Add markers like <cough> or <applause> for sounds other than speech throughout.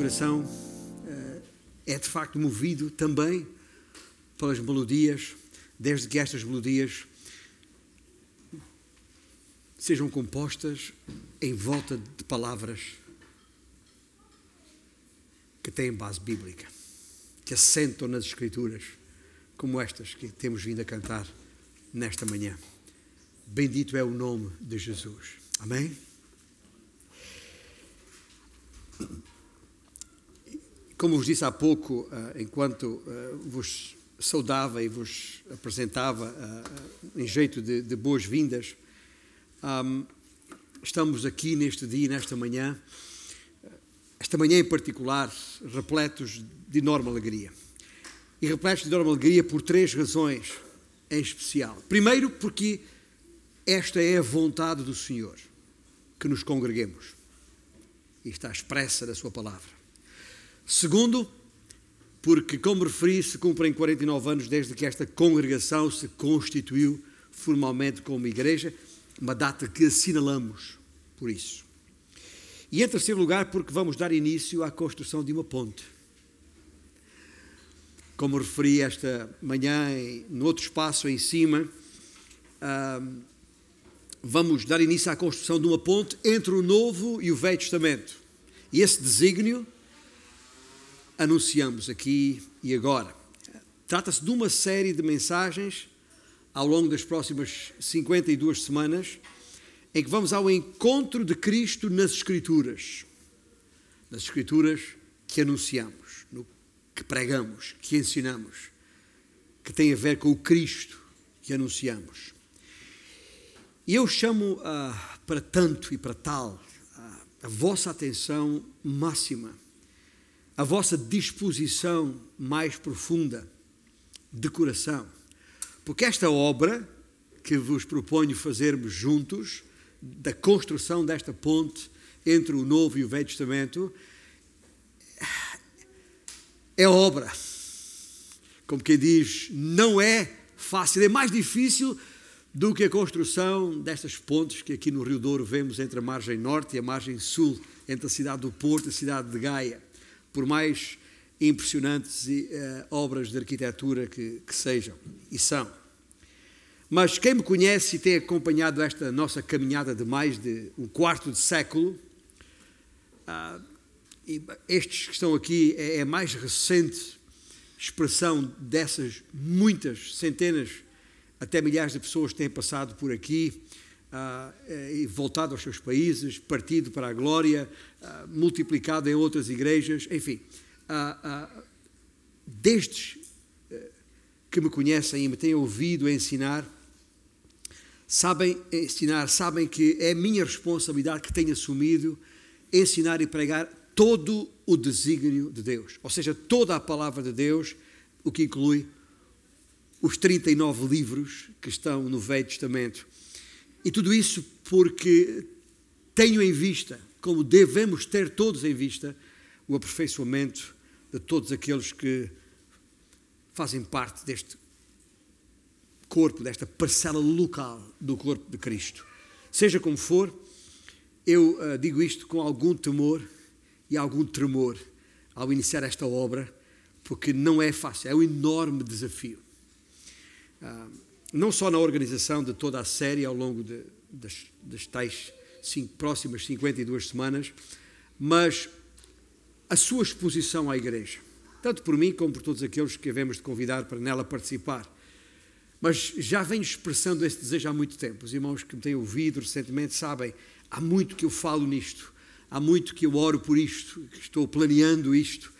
coração é de facto movido também pelas melodias, desde que estas melodias sejam compostas em volta de palavras que têm base bíblica, que assentam nas Escrituras, como estas que temos vindo a cantar nesta manhã. Bendito é o nome de Jesus. Amém? Como vos disse há pouco, eh, enquanto eh, vos saudava e vos apresentava eh, em jeito de, de boas-vindas, estamos aqui neste dia, nesta manhã, esta manhã em particular, repletos de enorme alegria. E repletos de enorme alegria por três razões em especial. Primeiro, porque esta é a vontade do Senhor, que nos congreguemos. E está expressa na Sua palavra. Segundo, porque, como referi, se cumprem 49 anos desde que esta congregação se constituiu formalmente como igreja, uma data que assinalamos por isso. E em terceiro lugar, porque vamos dar início à construção de uma ponte. Como referi esta manhã, no outro espaço em cima, vamos dar início à construção de uma ponte entre o Novo e o Velho Testamento. E esse desígnio anunciamos aqui e agora. Trata-se de uma série de mensagens ao longo das próximas 52 semanas em que vamos ao encontro de Cristo nas Escrituras. Nas Escrituras que anunciamos, no que pregamos, que ensinamos, que tem a ver com o Cristo que anunciamos. E eu chamo uh, para tanto e para tal uh, a vossa atenção máxima a vossa disposição mais profunda de coração. Porque esta obra que vos proponho fazermos juntos, da construção desta ponte entre o Novo e o Velho Testamento, é obra. Como quem diz, não é fácil, é mais difícil do que a construção destas pontes que aqui no Rio Douro vemos entre a margem norte e a margem sul, entre a cidade do Porto e a cidade de Gaia por mais impressionantes uh, obras de arquitetura que, que sejam, e são. Mas quem me conhece e tem acompanhado esta nossa caminhada de mais de um quarto de século, uh, estes que estão aqui é, é a mais recente expressão dessas muitas centenas, até milhares de pessoas que têm passado por aqui uh, e voltado aos seus países, partido para a glória, uh, multiplicado em outras igrejas, enfim. Uh, destes que me conhecem e me têm ouvido ensinar, sabem ensinar, sabem que é minha responsabilidade que tenho assumido ensinar e pregar todo o desígnio de Deus, ou seja, toda a palavra de Deus, o que inclui os 39 livros que estão no Velho Testamento. E tudo isso porque tenho em vista, como devemos ter todos em vista, o aperfeiçoamento de todos aqueles que fazem parte deste corpo, desta parcela local do corpo de Cristo. Seja como for, eu uh, digo isto com algum temor e algum tremor ao iniciar esta obra, porque não é fácil, é um enorme desafio. Uh, não só na organização de toda a série ao longo de, das, das tais cinco, próximas 52 semanas, mas a sua exposição à Igreja, tanto por mim como por todos aqueles que havemos de convidar para nela participar. Mas já venho expressando esse desejo há muito tempo. Os irmãos que me têm ouvido recentemente sabem, há muito que eu falo nisto, há muito que eu oro por isto, que estou planeando isto.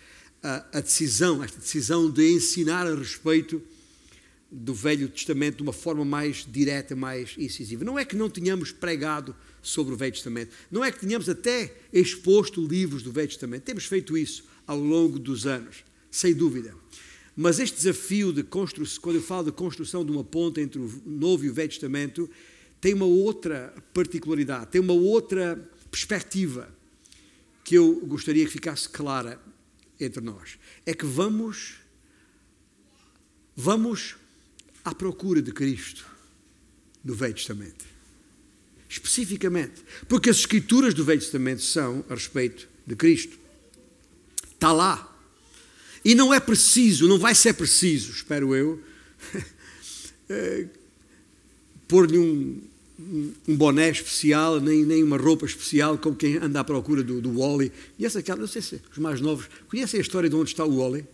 A, a decisão, esta decisão de ensinar a respeito do Velho Testamento de uma forma mais direta, mais incisiva. Não é que não tenhamos pregado sobre o Velho Testamento, não é que tenhamos até exposto livros do Velho Testamento, temos feito isso ao longo dos anos, sem dúvida. Mas este desafio de construção, quando eu falo de construção de uma ponte entre o Novo e o Velho Testamento, tem uma outra particularidade, tem uma outra perspectiva que eu gostaria que ficasse clara entre nós. É que vamos vamos à procura de Cristo no Velho Testamento. Especificamente, porque as escrituras do Velho Testamento são a respeito de Cristo. Está lá. E não é preciso, não vai ser preciso, espero eu, <laughs> eh, pôr-lhe um, um boné especial, nem, nem uma roupa especial, como quem anda à procura do, do Wally. E essa aquela, não sei se os mais novos conhecem a história de onde está o Wally?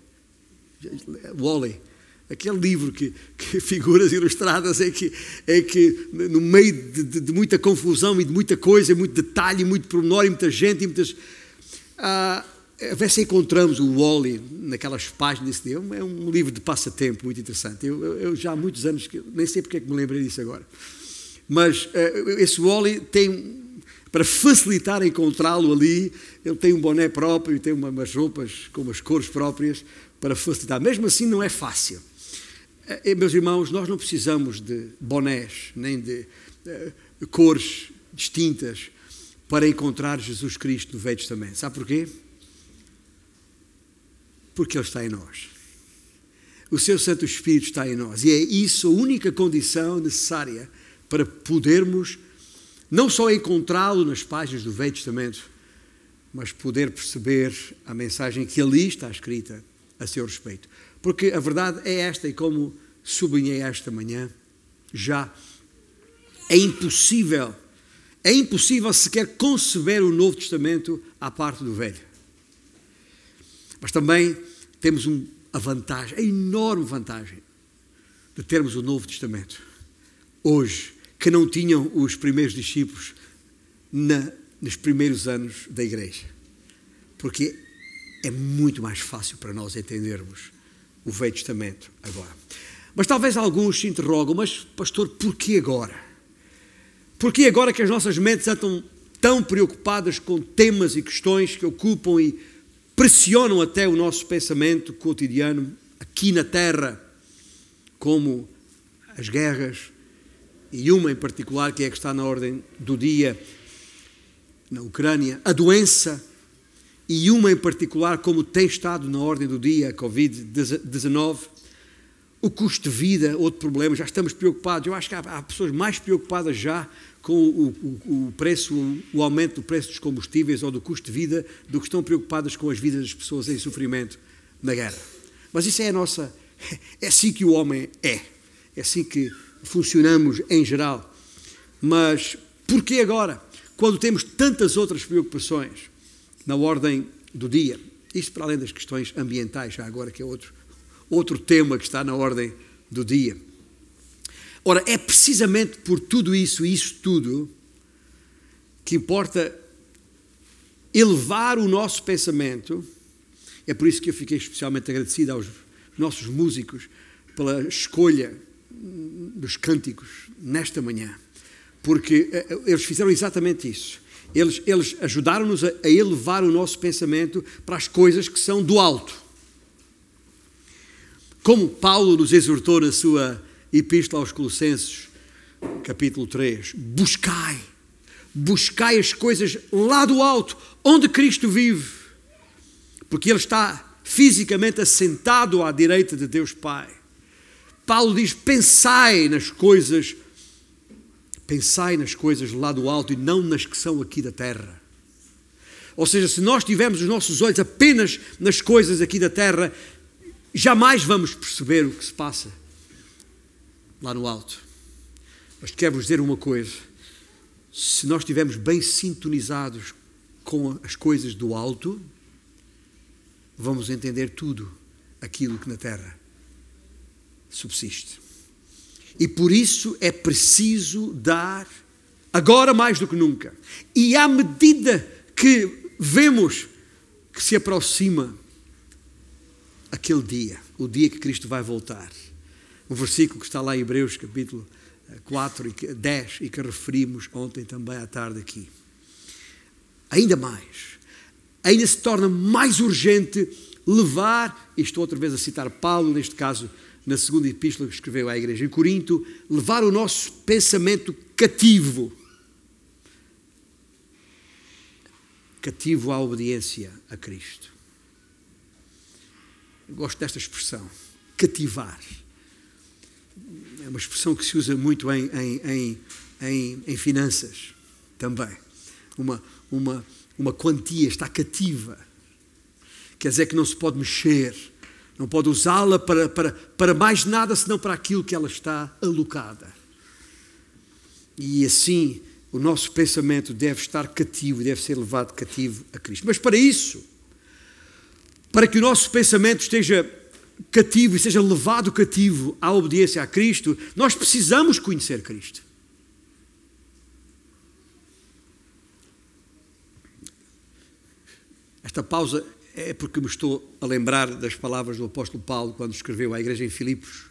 Wally. Aquele livro que, que figuras ilustradas é que, é que no meio de, de, de, muita confusão e de muita coisa, muito detalhe, muito pormenor e muita gente e muitas. Ah, a ver se encontramos o Wally naquelas páginas desse É um livro de passatempo muito interessante. Eu, eu, eu já há muitos anos, que, nem sei porque é que me lembrei disso agora. Mas uh, esse Wally tem, para facilitar encontrá-lo ali, ele tem um boné próprio, tem uma, umas roupas com umas cores próprias para facilitar. Mesmo assim, não é fácil. Uh, meus irmãos, nós não precisamos de bonés, nem de uh, cores distintas para encontrar Jesus Cristo no Velho Testamento. Sabe porquê? Porque Ele está em nós. O seu Santo Espírito está em nós. E é isso a única condição necessária para podermos não só encontrá-lo nas páginas do Velho Testamento, mas poder perceber a mensagem que ali está escrita a seu respeito. Porque a verdade é esta, e como sublinhei esta manhã, já é impossível, é impossível sequer conceber o Novo Testamento à parte do Velho. Mas também temos a vantagem, a enorme vantagem, de termos o Novo Testamento hoje que não tinham os primeiros discípulos na, nos primeiros anos da igreja. Porque é muito mais fácil para nós entendermos o Velho Testamento agora. Mas talvez alguns se interrogam, mas pastor, porquê agora? Porquê agora que as nossas mentes estão tão preocupadas com temas e questões que ocupam e pressionam até o nosso pensamento cotidiano aqui na Terra, como as guerras, e uma em particular que é que está na ordem do dia na Ucrânia, a doença, e uma em particular como tem estado na ordem do dia, a Covid-19, o custo de vida, outro problema, já estamos preocupados. Eu acho que há, há pessoas mais preocupadas já com o, o, o preço, o, o, aumento do preço dos combustíveis ou do custo de vida, do que estão preocupadas com as vidas das pessoas em sofrimento na guerra. Mas isso é a nossa. É assim que o homem é. É assim que funcionamos em geral. Mas porquê agora? Quando temos tantas outras preocupações na ordem do dia. Isto para além das questões ambientais, já agora que é outro, outro tema que está na ordem do dia. Ora, é precisamente por tudo isso isso tudo que importa elevar o nosso pensamento. É por isso que eu fiquei especialmente agradecido aos nossos músicos pela escolha dos cânticos nesta manhã, porque eh, eh, eles fizeram exatamente isso. Eles, eles ajudaram-nos a, a elevar o nosso pensamento para as coisas que são do alto. Como Paulo nos exortou na sua Epístola aos Colossenses, capítulo 3: buscai, buscai as coisas lá do alto, onde Cristo vive, porque Ele está fisicamente assentado à direita de Deus Pai. Paulo diz: pensai nas coisas, pensai nas coisas lá do alto e não nas que são aqui da terra. Ou seja, se nós tivermos os nossos olhos apenas nas coisas aqui da terra, jamais vamos perceber o que se passa lá no alto. Mas quero-vos dizer uma coisa: se nós estivermos bem sintonizados com as coisas do alto, vamos entender tudo aquilo que na terra subsiste. E por isso é preciso dar, agora mais do que nunca. E à medida que vemos que se aproxima aquele dia, o dia que Cristo vai voltar. Um versículo que está lá em Hebreus, capítulo 4 e 10, e que referimos ontem também à tarde aqui. Ainda mais, ainda se torna mais urgente levar, e estou outra vez a citar Paulo, neste caso na segunda epístola que escreveu à igreja em Corinto, levar o nosso pensamento cativo. Cativo à obediência a Cristo. Eu gosto desta expressão, cativar. É uma expressão que se usa muito em, em, em, em, finanças também. Uma, uma, uma quantia está cativa. quer dizer que não se pode mexer, não pode usá-la para, para, para mais nada senão para aquilo que ela está alocada. E assim o nosso pensamento deve estar cativo, deve ser levado cativo a Cristo. Mas para isso, para que o nosso pensamento esteja cativo e seja levado cativo à obediência a Cristo, nós precisamos conhecer Cristo. Esta pausa é porque me estou a lembrar das palavras do apóstolo Paulo quando escreveu à igreja em Filipos,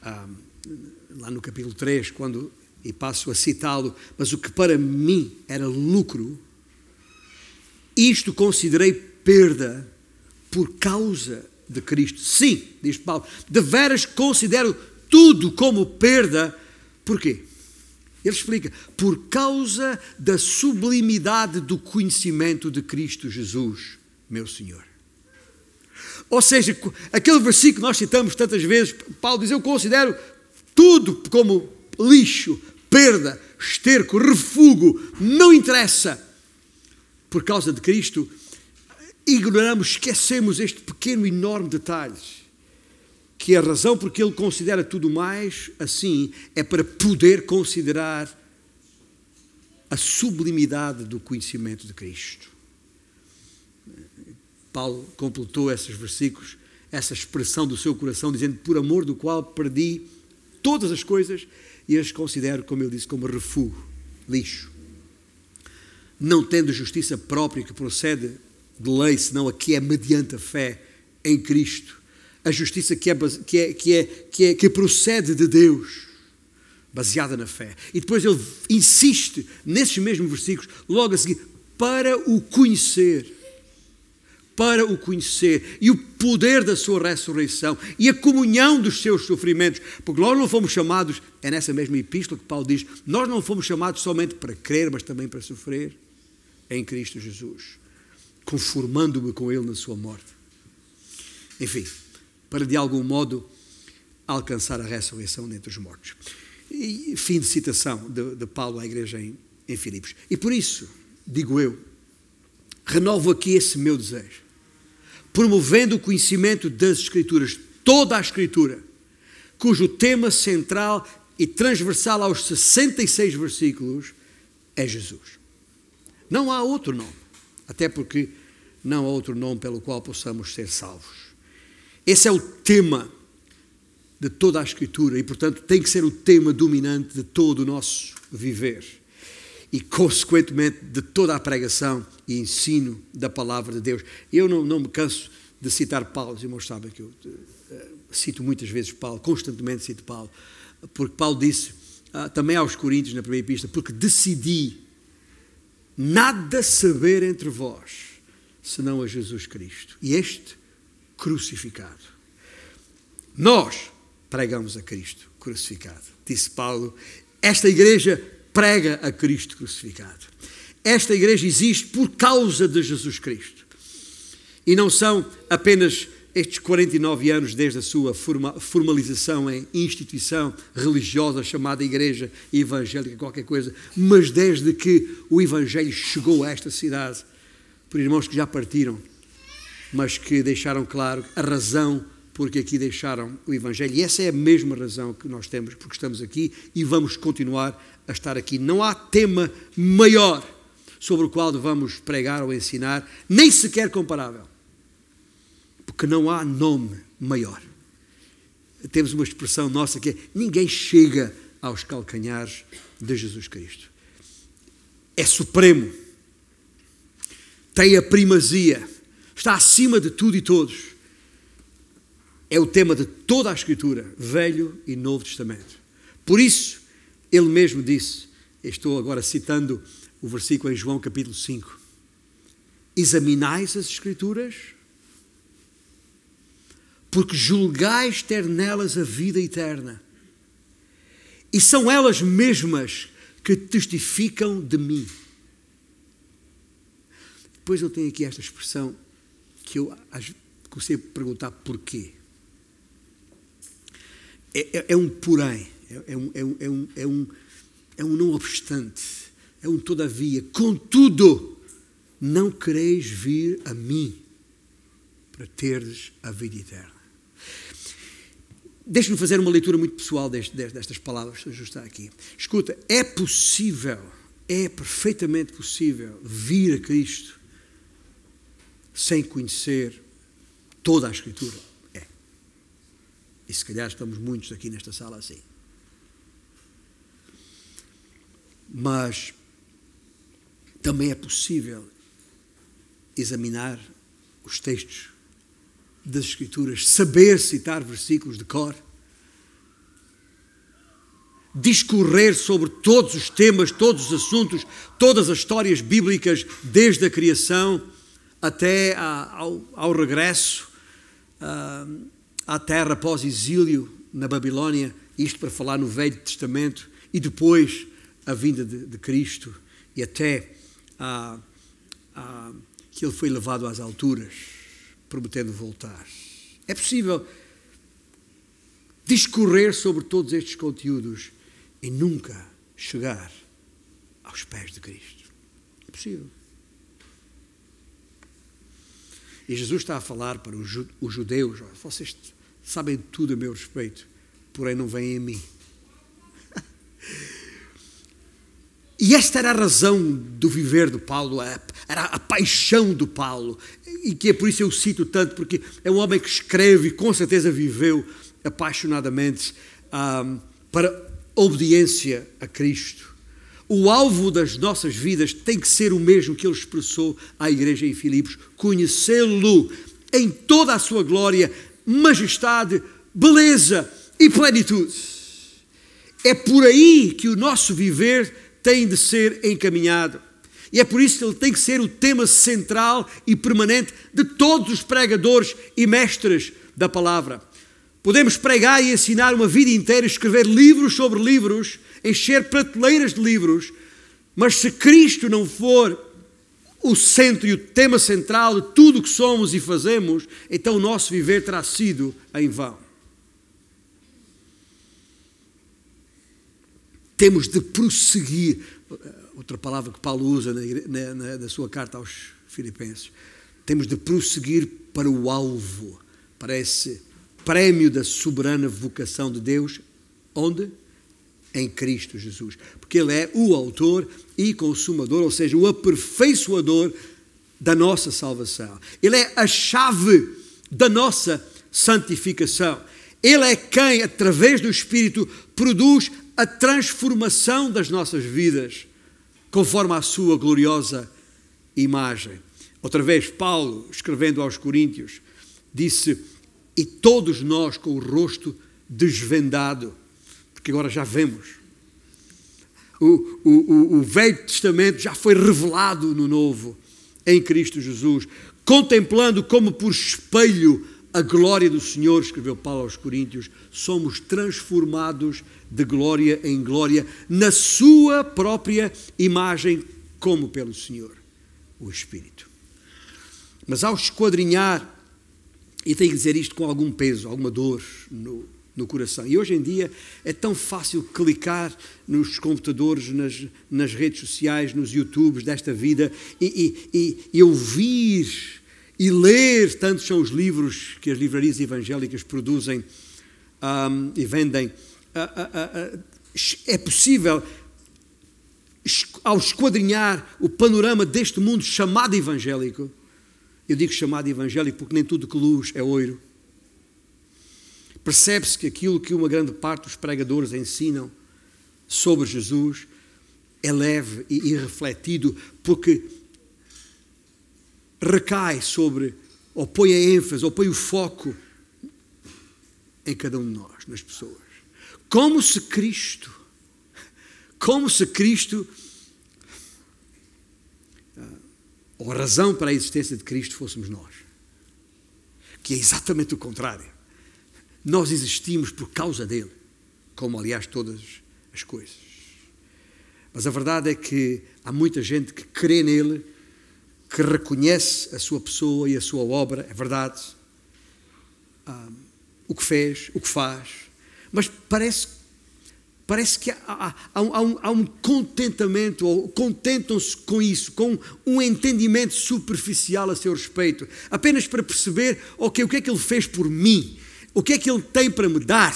ah, lá no capítulo 3, quando, e passo a citá-lo, mas o que para mim era lucro, isto considerei perda por causa de Cristo. Sim, diz Paulo, de veras considero tudo como perda. Porquê? Ele explica, por causa da sublimidade do conhecimento de Cristo Jesus, meu Senhor. Ou seja, aquele versículo que nós citamos tantas vezes, Paulo diz: Eu considero tudo como lixo, perda, esterco, refúgio, não interessa. Por causa de Cristo, ignoramos, esquecemos este pequeno, enorme detalhe. Que a razão porque ele considera tudo mais assim é para poder considerar a sublimidade do conhecimento de Cristo. Paulo completou esses versículos, essa expressão do seu coração, dizendo: Por amor do qual perdi todas as coisas e as considero, como eu disse, como refúgio, lixo. Não tendo justiça própria que procede de lei, senão a que é mediante a fé em Cristo. A justiça que, é, que, é, que, é, que, é, que procede de Deus, baseada na fé. E depois ele insiste nesses mesmos versículos, logo a seguir, para o conhecer. Para o conhecer e o poder da sua ressurreição e a comunhão dos seus sofrimentos, porque nós não fomos chamados, é nessa mesma epístola que Paulo diz, nós não fomos chamados somente para crer, mas também para sofrer em Cristo Jesus conformando-me com Ele na sua morte. Enfim, para de algum modo alcançar a ressurreição dentre os mortos. E, fim de citação de, de Paulo à igreja em, em Filipos. E por isso, digo eu, renovo aqui esse meu desejo, promovendo o conhecimento das Escrituras, toda a Escritura, cujo tema central e transversal aos 66 versículos é Jesus. Não há outro nome até porque não há outro nome pelo qual possamos ser salvos. Esse é o tema de toda a Escritura e, portanto, tem que ser o tema dominante de todo o nosso viver e, consequentemente, de toda a pregação e ensino da palavra de Deus. Eu não, não me canso de citar Paulo, os irmãos sabem que eu uh, cito muitas vezes Paulo, constantemente cito Paulo, porque Paulo disse uh, também aos Coríntios na primeira pista, porque decidi nada saber entre vós, senão a Jesus Cristo. E este crucificado. Nós pregamos a Cristo crucificado. Disse Paulo, esta igreja prega a Cristo crucificado. Esta igreja existe por causa de Jesus Cristo. E não são apenas estes 49 anos desde a sua formalização em instituição religiosa chamada Igreja Evangélica, qualquer coisa, mas desde que o Evangelho chegou a esta cidade, por irmãos que já partiram, mas que deixaram claro a razão porque aqui deixaram o Evangelho. E essa é a mesma razão que nós temos, porque estamos aqui e vamos continuar a estar aqui. Não há tema maior sobre o qual vamos pregar ou ensinar, nem sequer comparável porque não há nome maior. Temos uma expressão nossa que é: ninguém chega aos calcanhares de Jesus Cristo. É supremo, tem a primazia, está acima de tudo e todos. É o tema de toda a Escritura, Velho e Novo Testamento. Por isso, ele mesmo disse, estou agora citando o versículo em João capítulo 5: Examinais as Escrituras porque julgais ter nelas a vida eterna. E são elas mesmas que testificam de mim. Depois eu tenho aqui esta expressão que eu comecei a perguntar porquê. É, é, é um porém, é, é, um, é, um, é, um, é, um, é um não obstante, é um todavia. Contudo, não quereis vir a mim para teres a vida eterna. Deixe-me fazer uma leitura muito pessoal deste, destas palavras que está aqui. Escuta, é possível, é perfeitamente possível vir a Cristo sem conhecer toda a Escritura. E se calhar estamos muitos aqui nesta sala assim. Mas também é possível examinar os textos das Escrituras, saber citar versículos de cor, discorrer sobre todos os temas, todos os assuntos, todas as histórias bíblicas, desde a criação até ao, ao regresso uh, à terra pós-exílio na Babilónia, isto para falar no Velho Testamento, e depois a vinda de, de Cristo e até que ele foi levado às alturas prometendo voltar. É possível discorrer sobre todos estes conteúdos e nunca chegar aos pés de Cristo. É possível. E Jesus está a falar para os judeus: vocês sabem tudo a meu respeito, porém não vêm a mim. <laughs> E esta era a razão do viver do Paulo, era a paixão do Paulo, e que é por isso eu cito tanto, porque é um homem que escreve e com certeza viveu apaixonadamente um, para obediência a Cristo. O alvo das nossas vidas tem que ser o mesmo que ele expressou à igreja em Filipos: conhecê-lo em toda a sua glória, majestade, beleza e plenitude. É por aí que o nosso viver tem de ser encaminhado. E é por isso que ele tem que ser o tema central e permanente de todos os pregadores e mestres da palavra. Podemos pregar e ensinar uma vida inteira, escrever livros sobre livros, encher prateleiras de livros, mas se Cristo não for o centro e o tema central de tudo o que somos e fazemos, então o nosso viver terá sido em vão. Temos de prosseguir, outra palavra que Paulo usa na, na, na sua carta aos Filipenses, temos de prosseguir para o alvo, para esse prémio da soberana vocação de Deus, onde? Em Cristo Jesus. Porque Ele é o autor e consumador, ou seja, o aperfeiçoador da nossa salvação. Ele é a chave da nossa santificação. Ele é quem, através do Espírito, produz a transformação das nossas vidas, conforme a sua gloriosa imagem. Outra vez, Paulo, escrevendo aos Coríntios, disse: E todos nós com o rosto desvendado, porque agora já vemos. O, o, o, Velho Testamento já foi revelado no Novo, em Cristo Jesus, contemplando como por espelho a glória do Senhor, escreveu Paulo aos Coríntios, somos transformados de glória em glória na Sua própria imagem, como pelo Senhor, o Espírito. Mas ao esquadrinhar, e tenho que dizer isto com algum peso, alguma dor no, no coração. E hoje em dia é tão fácil clicar nos computadores, nas, nas redes sociais, nos YouTubes desta vida e, e, e, ouvir e ler, tantos são os livros que as livrarias evangélicas produzem um, e vendem, uh, uh, uh, é possível, ao esquadrinhar o panorama deste mundo chamado evangélico, eu digo chamado evangélico porque nem tudo que luz é oiro, percebe-se que aquilo que uma grande parte dos pregadores ensinam sobre Jesus é leve e irrefletido, porque recai sobre, ou põe a ênfase, ou põe o foco em cada um de nós, nas pessoas. Como se Cristo, como se Cristo, ah, ou a razão para a existência de Cristo fôssemos nós. Que é exatamente o contrário. Nós existimos por causa dele, como aliás todas as coisas. Mas a verdade é que há muita gente que crê nele que reconhece a sua pessoa e a sua obra, é verdade, um, o que fez, o que faz, mas parece Parece que há, há, há, um, há um, contentamento, ou contentam-se com isso, com um entendimento superficial a seu respeito, apenas para perceber okay, o que é que Ele fez por mim, o que é que Ele tem para me dar,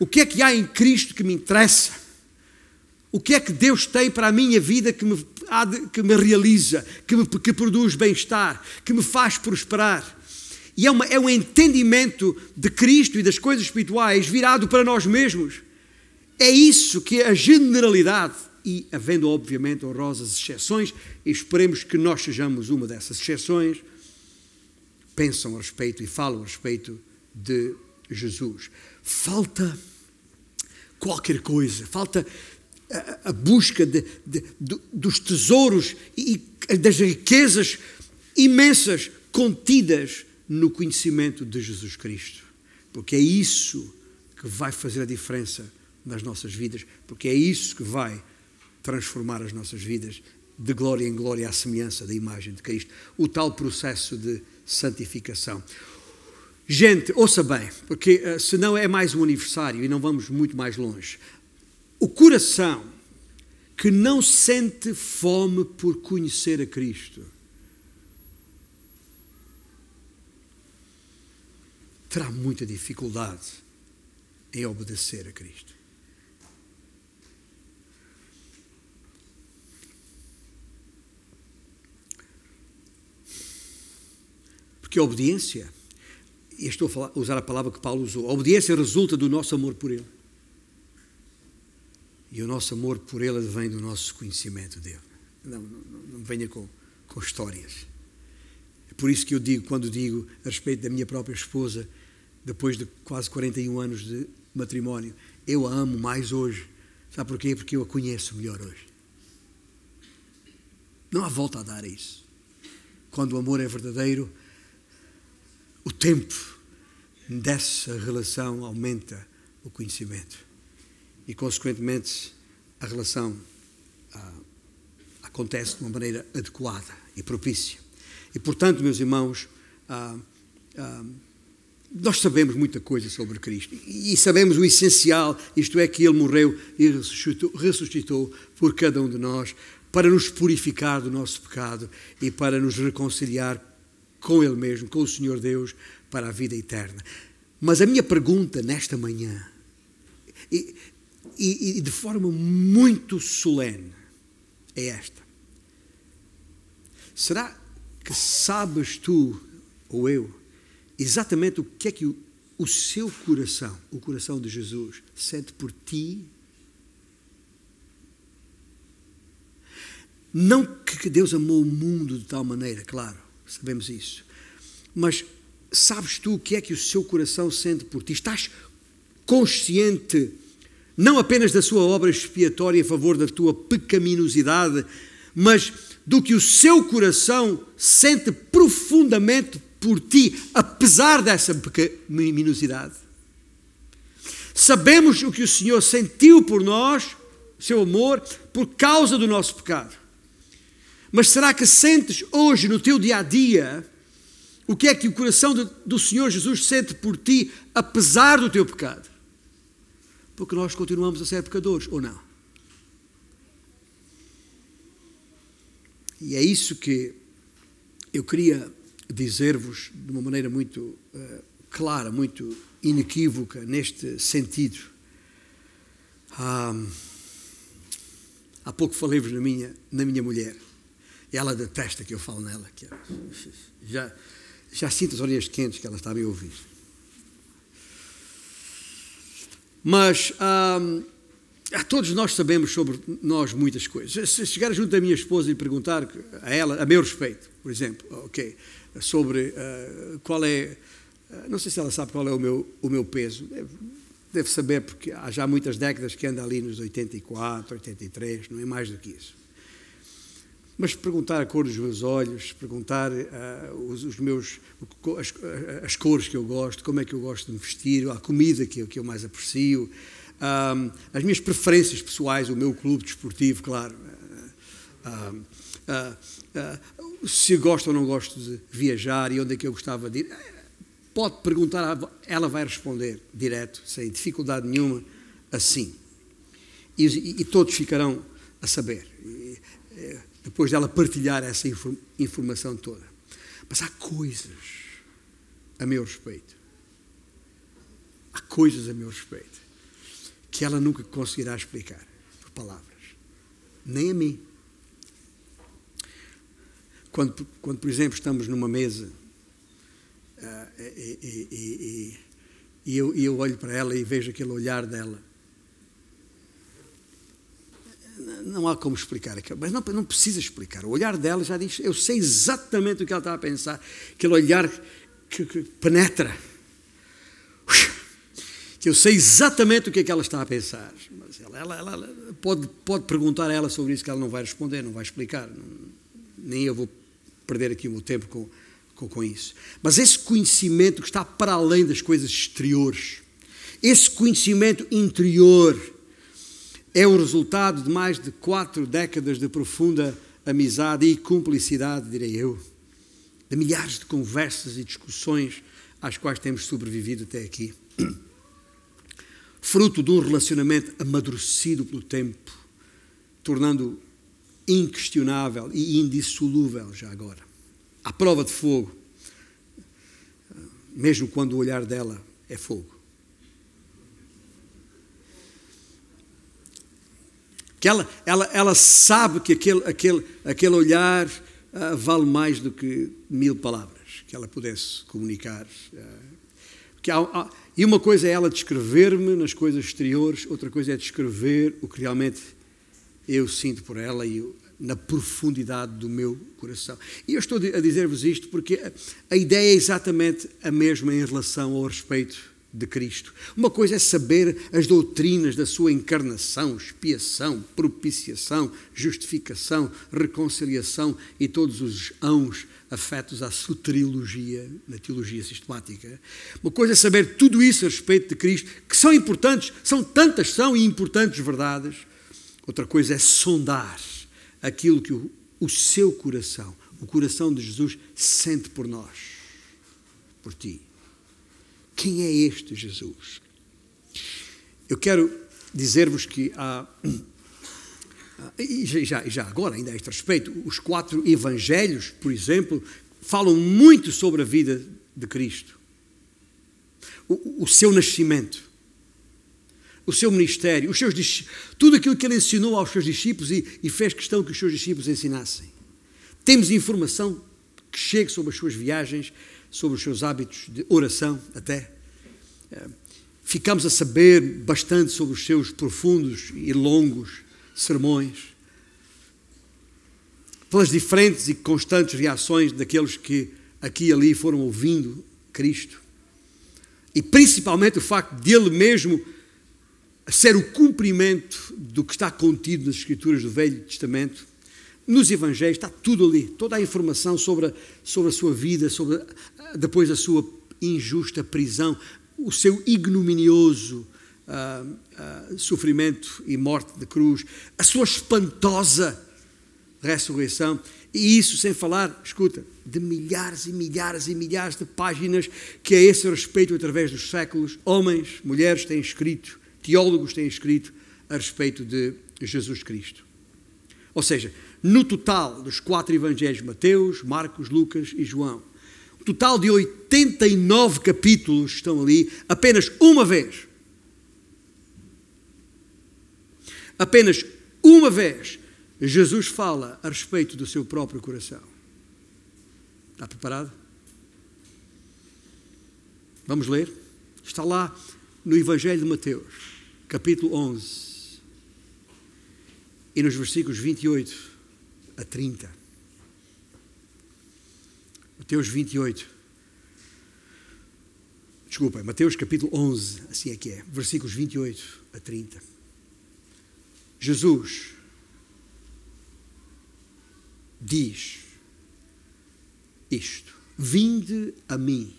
o que é que há em Cristo que me interessa, o que é que Deus tem para a minha vida que me, que me realiza, que, me, que produz bem-estar, que me faz prosperar. E é, uma, é um entendimento de Cristo e das coisas espirituais virado para nós mesmos. É isso que é a generalidade, e havendo obviamente honrosas exceções, esperemos que nós sejamos uma dessas exceções, pensam a respeito e falam a respeito de Jesus. Falta qualquer coisa, falta a, a busca de, de, de, dos tesouros e das riquezas imensas contidas no conhecimento de Jesus Cristo, porque é isso que vai fazer a diferença nas nossas vidas, porque é isso que vai transformar as nossas vidas de glória em glória à semelhança da imagem de Cristo. O tal processo de santificação. Gente, ouça bem, porque uh, senão é mais um aniversário e não vamos muito mais longe. O coração que não sente fome por conhecer a Cristo terá muita dificuldade em obedecer a Cristo. Porque a obediência, e estou a falar, usar a palavra que Paulo usou, a obediência resulta do nosso amor por Ele. E o nosso amor por Ele vem do nosso conhecimento dele. Não, não, não venha com, com histórias. É por isso que eu digo, quando digo a respeito da minha própria esposa, depois de quase 41 anos de matrimónio, eu a amo mais hoje. Sabe porquê? Porque eu a conheço melhor hoje. Não há volta a dar a isso. Quando o amor é verdadeiro, o tempo dessa relação aumenta o conhecimento e, consequentemente, a relação ah, acontece de uma maneira adequada e propícia. E, portanto, meus irmãos, ah, ah, nós sabemos muita coisa sobre Cristo e sabemos o essencial, isto é, que Ele morreu e ressuscitou, ressuscitou por cada um de nós para nos purificar do nosso pecado e para nos reconciliar com Ele mesmo, com o Senhor Deus, para a vida eterna. Mas a minha pergunta nesta manhã, e, e, e de forma muito solene, é esta: será que sabes tu ou eu exatamente o que é que o, o seu coração, o coração de Jesus, sente por ti? Não que Deus amou o mundo de tal maneira, claro, sabemos isso. Mas sabes tu o que é que o seu coração sente por ti? Estás consciente não apenas da sua obra expiatória em favor da tua pecaminosidade, mas do que o seu coração sente profundamente por ti, apesar dessa pecaminosidade. Sabemos o que o Senhor sentiu por nós, seu amor, por causa do nosso pecado. Mas será que sentes hoje no teu dia a dia o que é que o coração de, do Senhor Jesus sente por ti, apesar do teu pecado? Porque nós continuamos a ser pecadores, ou não? E é isso que eu queria dizer-vos de uma maneira muito uh, clara, muito inequívoca neste sentido. Ah, há pouco falei-vos na minha, na minha mulher. Ela detesta que eu falo nela. Que já, já sinto as orelhas quentes que ela está a me ouvir. Mas hum, todos nós sabemos sobre nós muitas coisas. Se chegar junto da minha esposa e perguntar a ela, a meu respeito, por exemplo, sobre uh, qual é, uh, não sei se ela sabe qual é o meu, o meu peso, deve saber porque há já muitas décadas que anda ali nos 84, 83, não é mais do que isso. Mas perguntar a cor dos meus olhos, perguntar uh, os, os, meus, as, as, cores que eu gosto, como é que eu gosto de me vestir, a comida que eu, que eu mais aprecio, um, as minhas preferências pessoais, o meu clube desportivo, claro. Uh, uh, se gosto ou não gosto de viajar e onde é que eu gostava de ir, pode perguntar, ela vai responder direto, sem dificuldade nenhuma, assim. E, e, e todos ficarão a saber, e, é, depois dela partilhar essa informação toda. Mas há coisas a meu respeito, há coisas a meu respeito, que ela nunca conseguirá explicar por palavras, nem a mim. Quando, quando por exemplo, estamos numa mesa uh, e, e, e, e eu, eu olho para ela e vejo aquele olhar dela não há como explicar aquilo, mas não, não precisa explicar. O olhar dela já diz, eu sei exatamente o que ela está a pensar, aquele olhar que, que penetra. Que eu sei exatamente o que é que ela está a pensar. Mas ela, ela, ela, pode, pode perguntar a ela sobre isso que ela não vai responder, não vai explicar. Não, nem eu vou perder aqui o meu tempo com, com, com isso. Mas esse conhecimento que está para além das coisas exteriores, esse conhecimento interior, é o resultado de mais de quatro décadas de profunda amizade e cumplicidade, direi eu, de milhares de conversas e discussões às quais temos sobrevivido até aqui. Fruto de um relacionamento amadurecido pelo tempo, tornando inquestionável e indissolúvel já agora. À prova de fogo, mesmo quando o olhar dela é fogo. Que ela, ela, ela sabe que aquele, aquele, aquele olhar uh, vale mais do que mil palavras que ela pudesse comunicar. Uh, há, há, e uma coisa é ela descrever-me nas coisas exteriores, outra coisa é descrever o que realmente eu sinto por ela e eu, na profundidade do meu coração. E eu estou a dizer-vos isto porque a, a ideia é exatamente a mesma em relação ao respeito de Cristo. Uma coisa é saber as doutrinas da sua encarnação, expiação, propiciação, justificação, reconciliação e todos os ãos afetos à soteriologia, na teologia sistemática. Uma coisa é saber tudo isso a respeito de Cristo, que são importantes, são tantas são e importantes verdades. Outra coisa é sondar aquilo que o, o seu coração, o coração de Jesus, sente por nós, por ti. Quem é este Jesus? Eu quero dizer-vos que há. E já, já agora, ainda a este respeito, os quatro evangelhos, por exemplo, falam muito sobre a vida de Cristo. O, o seu nascimento, o seu ministério, os seus, tudo aquilo que ele ensinou aos seus discípulos e, e fez questão que os seus discípulos ensinassem. Temos informação que chega sobre as suas viagens, sobre os seus hábitos de oração até. Eh, ficamos a saber bastante sobre os seus profundos e longos sermões, pelas diferentes e constantes reações daqueles que aqui e ali foram ouvindo Cristo, e principalmente o facto de Ele mesmo ser o cumprimento do que está contido nas Escrituras do Velho Testamento, nos Evangelhos está tudo ali, toda a informação sobre a, sobre a sua vida, sobre depois a sua injusta prisão, o seu ignominioso uh, uh, sofrimento e morte de cruz, a sua espantosa ressurreição, e isso sem falar, escuta, de milhares e milhares e milhares de páginas que a esse respeito, através dos séculos, homens, mulheres têm escrito, teólogos têm escrito a respeito de Jesus Cristo. Ou seja, no total dos quatro evangelhos, Mateus, Marcos, Lucas e João, um total de 89 capítulos estão ali, apenas uma vez. Apenas uma vez, Jesus fala a respeito do seu próprio coração. Está preparado? Vamos ler? Está lá no Evangelho de Mateus, capítulo 11 e nos versículos 28 a 30. Mateus 28. Desculpa, Mateus capítulo 11, assim é que é, versículos 28 a 30. Jesus diz isto: Vinde a mim,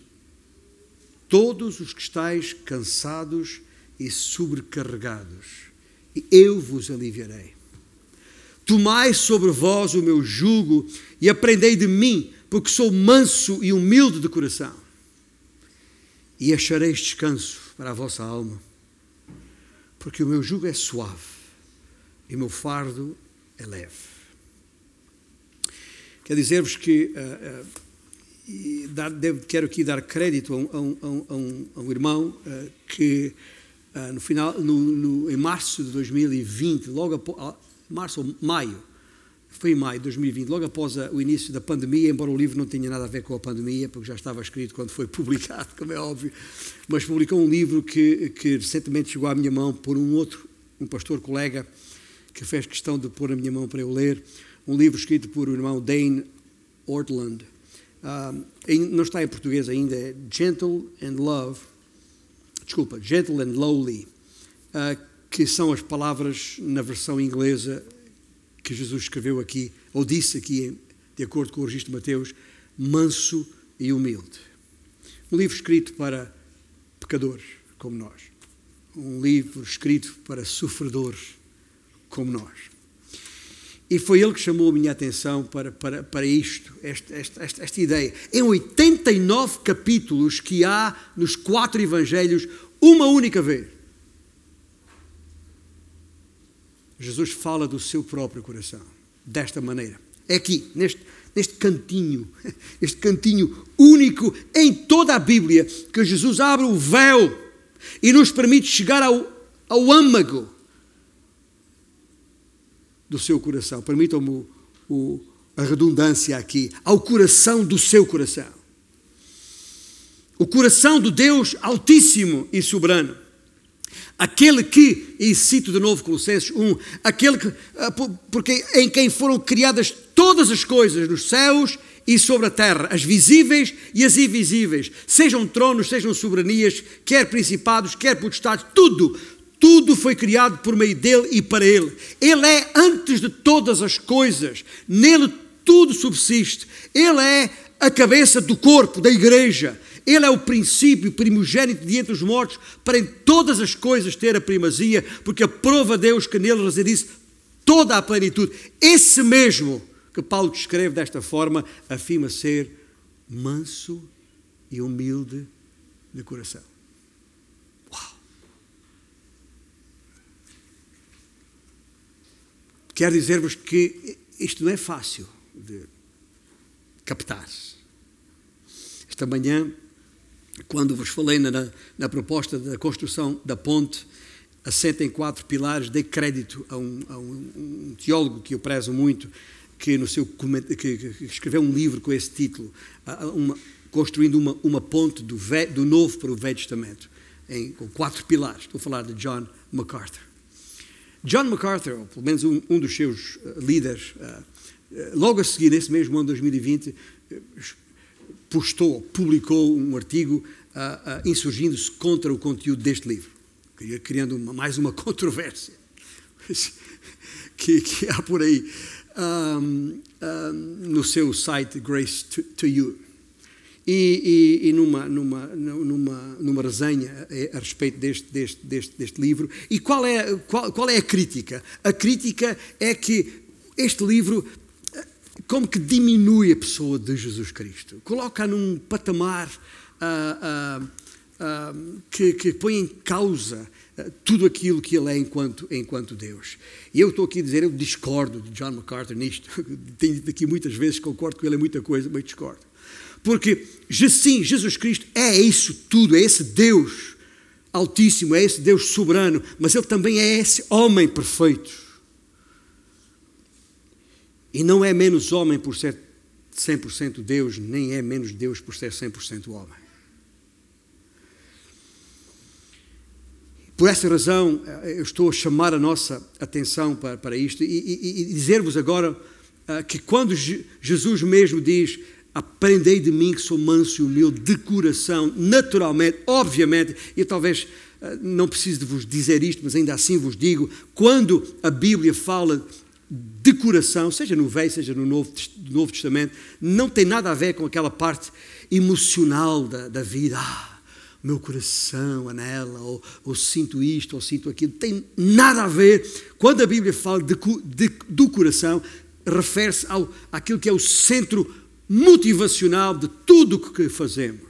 todos os que estáis cansados e sobrecarregados, e eu vos aliviarei. Tomai sobre vós o meu jugo e aprendei de mim, porque sou manso e humilde de coração, e achareis descanso para a vossa alma, porque o meu jugo é suave e o meu fardo é leve. Quero dizer-vos que uh, uh, dar, devo, quero aqui dar crédito a um, a um, a um, a um irmão uh, que no final, no, no, em março de 2020, logo março ou maio, foi em maio de 2020, logo após o início da pandemia, embora o livro não tenha nada a ver com a pandemia, porque já estava escrito quando foi <laughs> publicado, como é óbvio, mas publicou um livro que, que recentemente chegou à minha mão por um outro, um pastor colega, que fez questão de pôr a minha mão para eu ler, um livro escrito por o irmão Dane Ortland, Uh, não está em português ainda, é Gentle and Love, desculpa, Gentle and Lowly, uh, que são as palavras na versão inglesa que Jesus escreveu aqui, ou disse aqui, de acordo com o registro de Mateus, manso e humilde. Um livro escrito para pecadores como nós. Um livro escrito para sofredores como nós. E foi ele que chamou a minha atenção para, para, para isto, esta, esta, esta ideia. Em 89 capítulos que há nos quatro evangelhos, uma única vez, Jesus fala do seu próprio coração, desta maneira. É aqui, neste, neste cantinho, <laughs> este cantinho único em toda a Bíblia, que Jesus abre o véu e nos permite chegar ao, ao âmago do seu coração. Permitam-me a redundância aqui. Ao coração do seu coração. O coração do Deus Altíssimo e Soberano. Aquele que, e cito de novo Colossenses 1, aquele que, ah, porque em quem foram criadas todas as coisas nos céus e sobre a terra, as visíveis e as invisíveis, sejam tronos, sejam soberanias, quer principados, quer potestades, tudo, tudo foi criado por meio dele e para ele. Ele é antes de todas as coisas. Nele tudo subsiste. Ele é a cabeça do corpo, da igreja. Ele é o princípio primogênito de entre os mortos, para em todas as coisas ter a primazia, porque a prova Deus que nele reside toda a plenitude. Esse mesmo que Paulo descreve desta forma, afirma ser manso e humilde de coração. Quero dizer-vos que isto não é fácil de captar. Esta manhã, quando vos falei na, na proposta da construção da ponte, assenta em quatro pilares, dei crédito a um, a um, teólogo que eu prezo muito, que, no seu, que, escreveu um livro com esse título, uma, construindo uma, uma ponte do, ve, do Novo para o Velho Testamento, em, com quatro pilares. Estou a falar de John MacArthur. John MacArthur, ou pelo menos um, um dos seus uh, líderes, uh, uh, logo a seguir, nesse mesmo ano de 2020, postou, publicou um artigo insurgindo-se contra o conteúdo deste livro, criando uma, mais uma <laughs> controvérsia <laughs> que, que, há por aí um, um, no seu site Grace to, to You. E, e, e numa, numa, numa, numa resenha a respeito deste, deste, deste, deste livro. E qual é, qual, qual é a crítica? A crítica é que este livro como que diminui a pessoa de Jesus Cristo, coloca num patamar uh, uh, uh, que, que, põe em causa tudo aquilo que ele é enquanto, enquanto Deus. E eu estou aqui a dizer, eu discordo de John MacArthur nisto, <laughs> tenho dito aqui muitas vezes, concordo com ele em muita coisa, mas discordo. Porque, sim, Jesus Cristo é isso tudo, é esse Deus Altíssimo, é esse Deus soberano, mas Ele também é esse homem perfeito. E não é menos homem por ser 100% Deus, nem é menos Deus por ser 100% homem. Por essa razão, eu estou a chamar a nossa atenção para, para isto e, e, e dizer-vos agora uh, que quando Jesus mesmo diz Aprendei de mim que sou manso e humilde de coração, naturalmente, obviamente, e talvez eh, não preciso de vos dizer isto, mas ainda assim vos digo, quando a Bíblia fala de coração, seja no Velho, seja no Novo, Novo Testamento, não tem nada a ver com aquela parte emocional da, da vida. Ah, meu coração anela, ou, ou, sinto isto, ou sinto aquilo. Tem nada a ver. Quando a Bíblia fala de, de, do coração, refere-se àquilo que é o centro motivacional de tudo o que fazemos.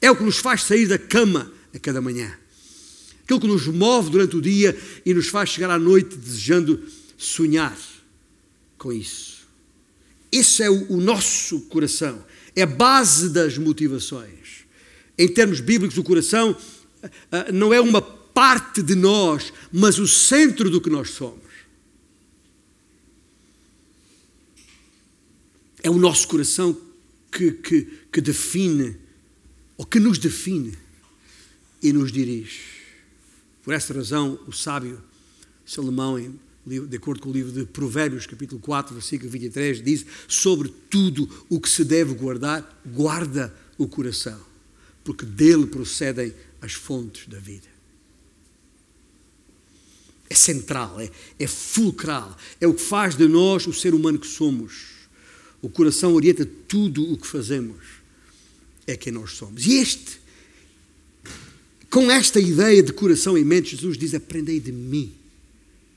É o que nos faz sair da cama a cada manhã. aquilo que nos move durante o dia e nos faz chegar à noite desejando sonhar com isso. Esse é o, o nosso coração, é a base das motivações. Em termos bíblicos, o coração uh, não é uma parte de nós, mas o centro do que nós somos. É o nosso coração que, que, que define, ou que nos define e nos dirige. Por esta razão, o sábio Salomão, de acordo com o livro de Provérbios, capítulo 4, versículo 23, diz: Sobre tudo o que se deve guardar, guarda o coração, porque dele procedem as fontes da vida. É central, é, é fulcral, é o que faz de nós o ser humano que somos. O coração orienta tudo o que fazemos, é quem nós somos. E este, com esta ideia de coração em mente, Jesus diz: Aprendei de mim,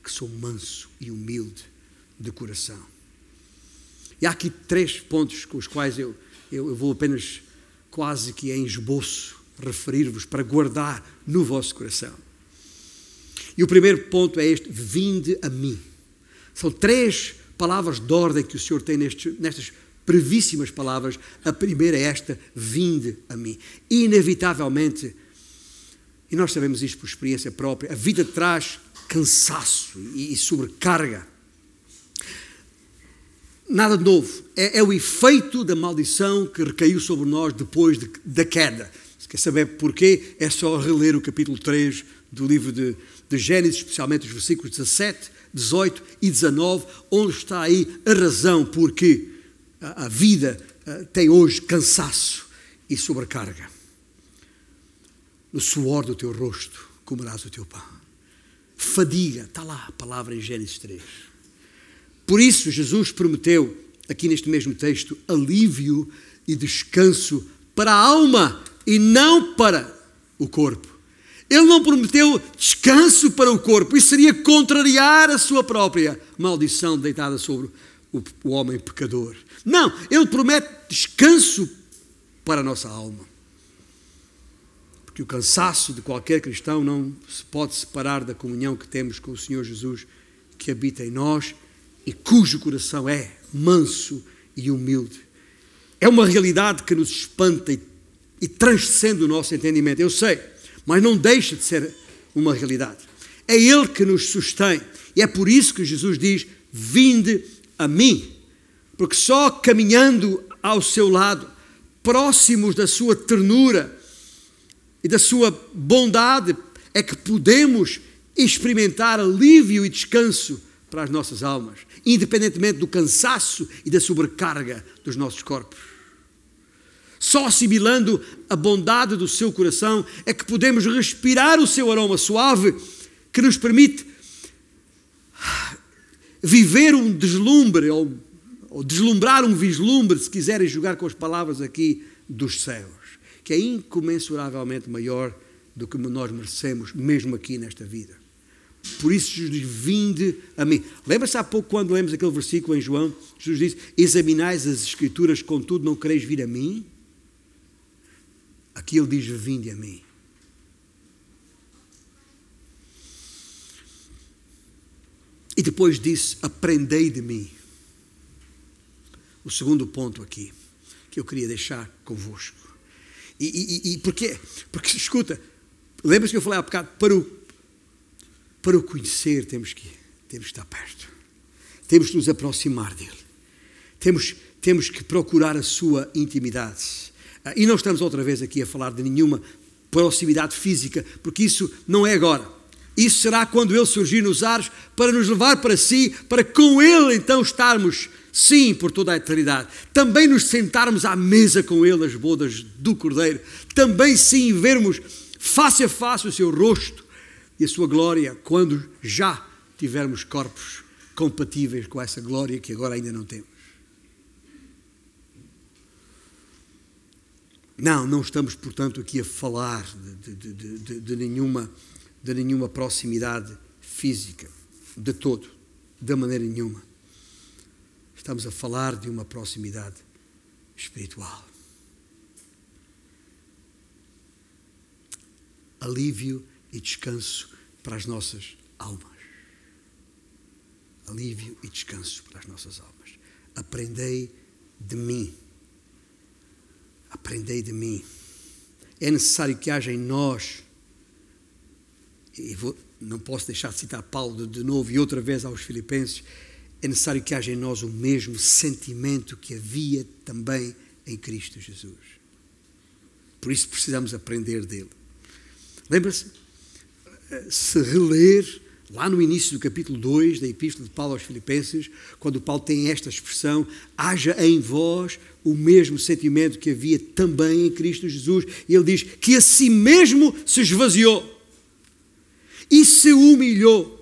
que sou manso e humilde de coração. E há aqui três pontos com os quais eu, eu, eu vou apenas, quase que em esboço, referir-vos para guardar no vosso coração. E o primeiro ponto é este: vinde a mim. São três palavras de ordem que o Senhor tem nestes, nestas brevíssimas palavras. A primeira é esta: vinde a mim. Inevitavelmente, e nós sabemos isto por experiência própria, a vida traz cansaço e sobrecarga. Nada de novo. É, é, o efeito da maldição que recaiu sobre nós depois de, da queda. Se quer saber porquê, é só reler o capítulo 3 do livro de, de Gênesis, especialmente os versículos 17, 18 e 19, onde está aí a razão porque a, a vida a, tem hoje cansaço e sobrecarga. No suor do teu rosto comerás o teu pão. Fadiga, está lá a palavra em Gênesis 3. Por isso, Jesus prometeu, aqui neste mesmo texto, alívio e descanso para a alma e não para o corpo. Ele não prometeu descanso para o corpo, isso seria contrariar a sua própria maldição deitada sobre o, o homem pecador. Não, ele promete descanso para a nossa alma. Porque o cansaço de qualquer cristão não se pode separar da comunhão que temos com o Senhor Jesus, que habita em nós e cujo coração é manso e humilde. É uma realidade que nos espanta e, e transcende o nosso entendimento. Eu sei mas não deixa de ser uma realidade. É Ele que nos sustém. E é por isso que Jesus diz: Vinde a mim. Porque só caminhando ao seu lado, próximos da sua ternura e da sua bondade, é que podemos experimentar alívio e descanso para as nossas almas, independentemente do cansaço e da sobrecarga dos nossos corpos. Só assimilando a bondade do seu coração é que podemos respirar o seu aroma suave que nos permite viver um deslumbre ou, ou deslumbrar um vislumbre, se quiserem jogar com as palavras aqui, dos céus, que é incomensuravelmente maior do que nós merecemos, mesmo aqui nesta vida. Por isso Jesus diz, vinde a mim. Lembra-se há pouco quando lemos aquele versículo em João? Jesus diz, examinais as escrituras, contudo não quereis vir a mim? Aqui ele diz: Vinde a mim. E depois disse: Aprendei de mim. O segundo ponto aqui que eu queria deixar convosco. E, e, e porquê? Porque, escuta, lembra-se que eu falei há bocado, para o, para o conhecer temos que, temos que estar perto. Temos que nos aproximar dele. Temos, temos que procurar a sua intimidade. Ah, e não estamos outra vez aqui a falar de nenhuma proximidade física, porque isso não é agora. Isso será quando Ele surgir nos ares para nos levar para si, para com Ele então estarmos, sim, por toda a eternidade. Também nos sentarmos à mesa com Ele, as bodas do Cordeiro. Também, sim, vermos face a face o seu rosto e a sua glória, quando já tivermos corpos compatíveis com essa glória que agora ainda não temos. Não, não estamos, portanto, aqui a falar de, de, de, de, nenhuma, de nenhuma proximidade física, de todo, de maneira nenhuma. Estamos a falar de uma proximidade espiritual. Alívio e descanso para as nossas almas. Alívio e descanso para as nossas almas. Aprendei de mim. Aprendei de mim. É necessário que haja em nós, e vou, não posso deixar de citar Paulo de novo e outra vez aos Filipenses, é necessário que haja em nós o mesmo sentimento que havia também em Cristo Jesus. Por isso precisamos aprender dele. Lembra-se? Se reler lá no início do capítulo 2 da Epístola de Paulo aos Filipenses, quando Paulo tem esta expressão: haja em vós o mesmo sentimento que havia também em Cristo Jesus. E ele diz que a si mesmo se esvaziou e se humilhou,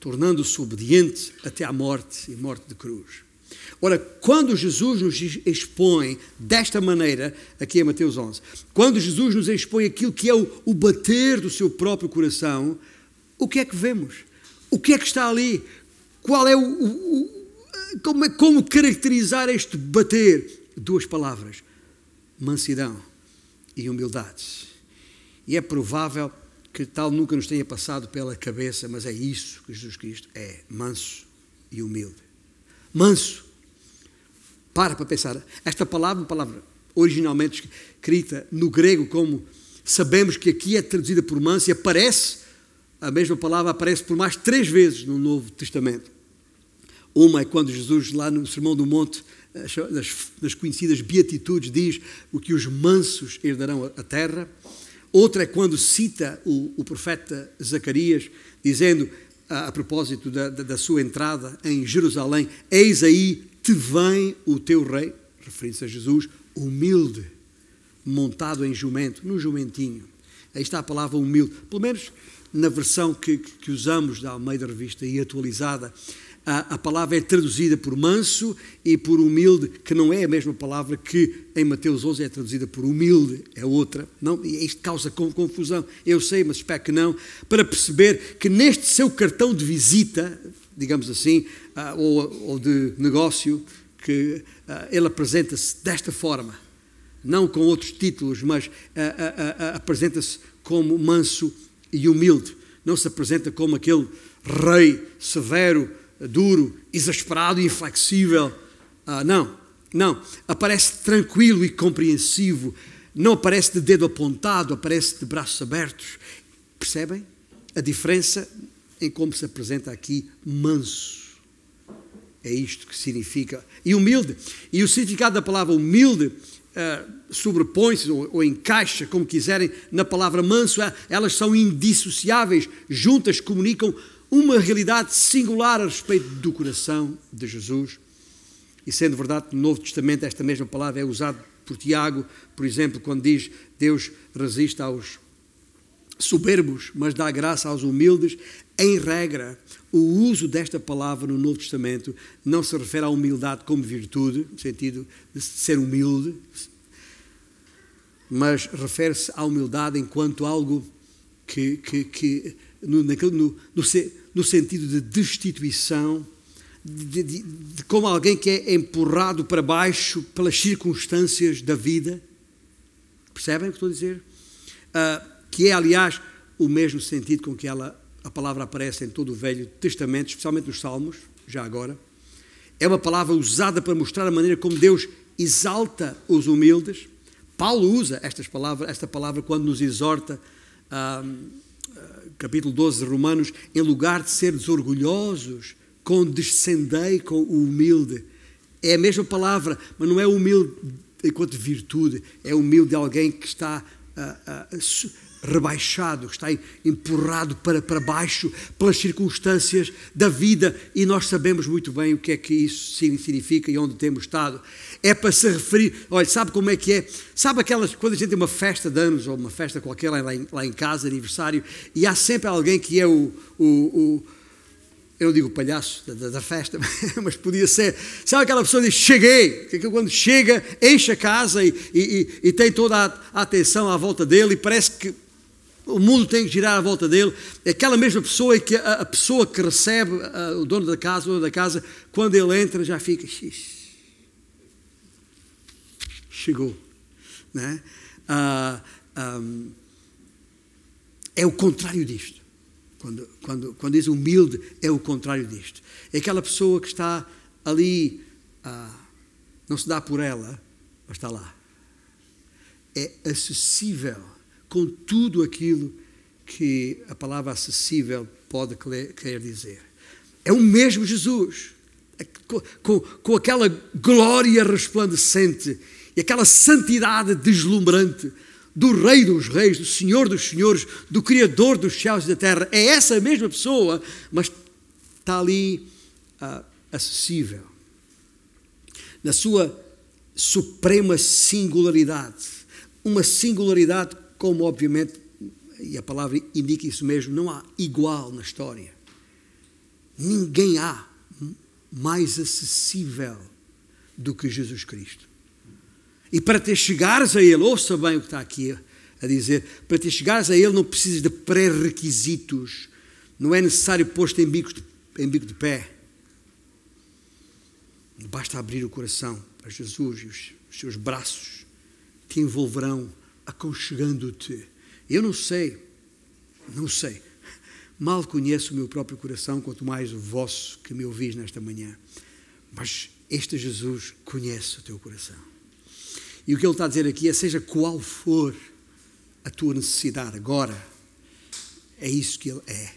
tornando-se obediente até à morte e morte de cruz. Ora, quando Jesus nos expõe desta maneira, aqui em Mateus 11, quando Jesus nos expõe aquilo que é o, o bater do seu próprio coração, o que é que vemos? O que é que está ali? Qual é o, o como, é, como caracterizar este bater? Duas palavras: mansidão e humildade. E é provável que tal nunca nos tenha passado pela cabeça, mas é isso que Jesus Cristo é: manso e humilde. Manso. Para para pensar. Esta palavra, palavra originalmente escrita no grego, como sabemos que aqui é traduzida por manso e aparece a mesma palavra aparece por mais três vezes no Novo Testamento. Uma é quando Jesus, lá no Sermão do Monte, das, conhecidas beatitudes, diz o que os mansos herdarão a terra. Outra é quando cita o, o profeta Zacarias, dizendo, a, a propósito da, da, da, sua entrada em Jerusalém: Eis aí te vem o teu rei, referindo-se a Jesus, humilde, montado em jumento, no jumentinho. Aí está a palavra humilde. Pelo menos na versão que, que usamos da Almeida Revista e atualizada, a, a, palavra é traduzida por manso e por humilde, que não é a mesma palavra que em Mateus 11 é traduzida por humilde, é outra. Não, isto causa confusão, eu sei, mas espero que não, para perceber que neste seu cartão de visita, digamos assim, uh, ou, ou, de negócio, que uh, ele apresenta-se desta forma, não com outros títulos, mas uh, apresenta-se como manso e humilde. Não se apresenta como aquele rei severo, duro, exasperado inflexível. Ah, não, não. Aparece tranquilo e compreensivo. Não aparece de dedo apontado, aparece de braços abertos. Percebem a diferença em como se apresenta aqui manso? É isto que significa. E humilde. E o significado da palavra humilde uh, sobrepõe-se ou, ou, encaixa, como quiserem, na palavra manso, é, elas são indissociáveis, juntas comunicam uma realidade singular a respeito do coração de Jesus. E sendo verdade no Novo Testamento esta mesma palavra é usada por Tiago, por exemplo, quando diz Deus resiste aos soberbos, mas dá graça aos humildes, em regra, o uso desta palavra no Novo Testamento não se refere à humildade como virtude, no sentido de ser humilde, mas refere-se à humildade enquanto algo que, que, que no, no, no, no, sentido de destituição, de, de, de, como alguém que é empurrado para baixo pelas circunstâncias da vida. Percebem o que estou a dizer? Uh, que é, aliás, o mesmo sentido com que ela, a palavra aparece em todo o Velho Testamento, especialmente nos Salmos, já agora. É uma palavra usada para mostrar a maneira como Deus exalta os humildes Paulo usa estas palavras, esta palavra quando nos exorta, ah, capítulo 12 de Romanos, em lugar de seres orgulhosos, condescendei com o humilde. É a mesma palavra, mas não é humilde enquanto virtude, é humilde de alguém que está ah, ah, rebaixado, está empurrado para, para baixo pelas circunstâncias da vida e nós sabemos muito bem o que é que isso significa e onde temos estado. É para se referir, olha, sabe como é que é? Sabe aquelas, quando a gente tem uma festa de anos ou uma festa qualquer lá em, lá em casa, aniversário, e há sempre alguém que é o, o, o eu não digo palhaço da, da, festa, <laughs> mas podia ser. Sabe aquela pessoa que diz: Cheguei, que quando chega, enche a casa e, e, e, tem toda a, a atenção à volta dele e parece que o mundo tem que girar à volta dele. É aquela mesma pessoa é que a, a pessoa que recebe a, o dono da casa, o dono da casa, quando ele entra já fica. Chegou. Né? Ah, um, é o contrário disto. Quando, quando, quando diz humilde, é o contrário disto. É aquela pessoa que está ali, ah, não se dá por ela, mas está lá. É acessível com tudo aquilo que a palavra acessível pode querer dizer. É o mesmo Jesus, é com, com, aquela glória resplandecente e aquela santidade deslumbrante do Rei dos Reis, do Senhor dos Senhores, do Criador dos céus e da terra. É essa mesma pessoa, mas está ali uh, acessível. Na sua suprema singularidade. Uma singularidade, como obviamente, e a palavra indica isso mesmo, não há igual na história. Ninguém há mais acessível do que Jesus Cristo. E para te chegares a Ele, ouça bem o que está aqui a dizer, para te chegares a Ele não precisas de pré-requisitos, não é necessário pôr-te em bico, de, em bico de pé. Basta abrir o coração para Jesus e os, os seus braços te envolverão aconchegando-te. Eu não sei, não sei, mal conheço o meu próprio coração, quanto mais o vosso que me ouvis nesta manhã. Mas este Jesus conhece o teu coração. E o que ele está a dizer aqui é: seja qual for a tua necessidade agora, é isso que ele é.